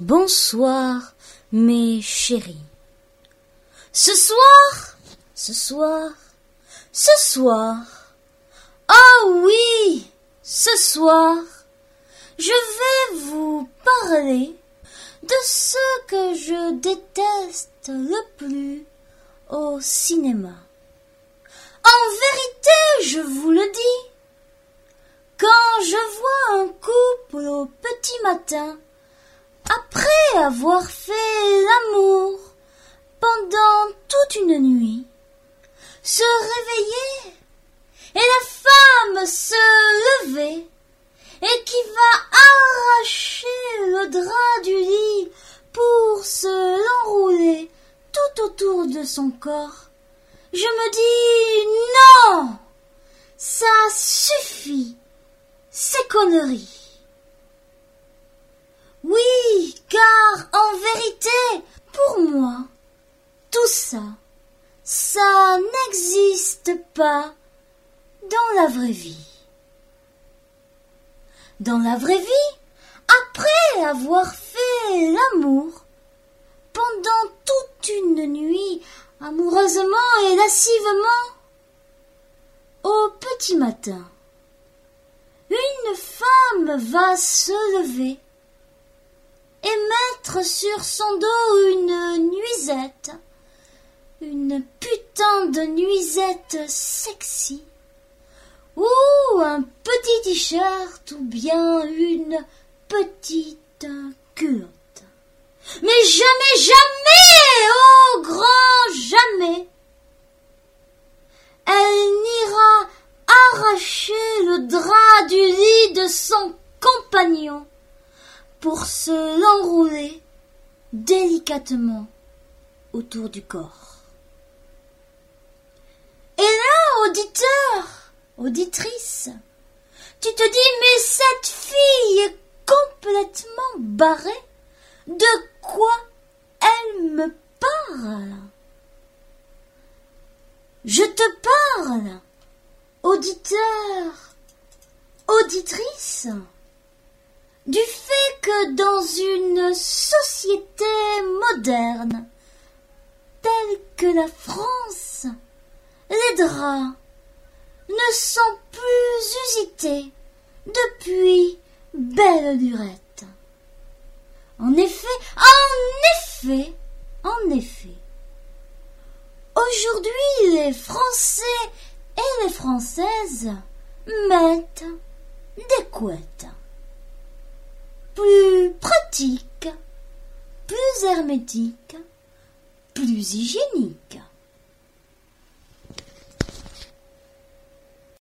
Bonsoir, mes chéris. Ce soir, ce soir, ce soir. Ah oui, ce soir, je vais vous parler de ce que je déteste le plus au cinéma. En vérité, je vous le dis, quand je vois un petit matin, après avoir fait l'amour pendant toute une nuit, se réveiller et la femme se lever et qui va arracher le drap du lit pour se l'enrouler tout autour de son corps. Je me dis non, ça suffit ces conneries. Oui, car en vérité, pour moi, tout ça, ça n'existe pas dans la vraie vie. Dans la vraie vie, après avoir fait l'amour, pendant toute une nuit, amoureusement et lascivement, au petit matin, une femme va se lever et mettre sur son dos une nuisette, une putain de nuisette sexy, ou un petit t-shirt ou bien une petite culotte. Mais jamais, jamais, oh grand jamais, elle n'ira arracher le drap du lit de son compagnon pour se l'enrouler délicatement autour du corps. Et là, auditeur, auditrice, tu te dis, mais cette fille est complètement barrée. De quoi elle me parle? Je te parle auditeur, auditrice, du dans une société moderne, telle que la France, les draps ne sont plus usités depuis belle lurette. En effet, en effet, en effet, aujourd'hui les Français et les Françaises mettent des couettes. Plus pratiques, plus hygiéniques.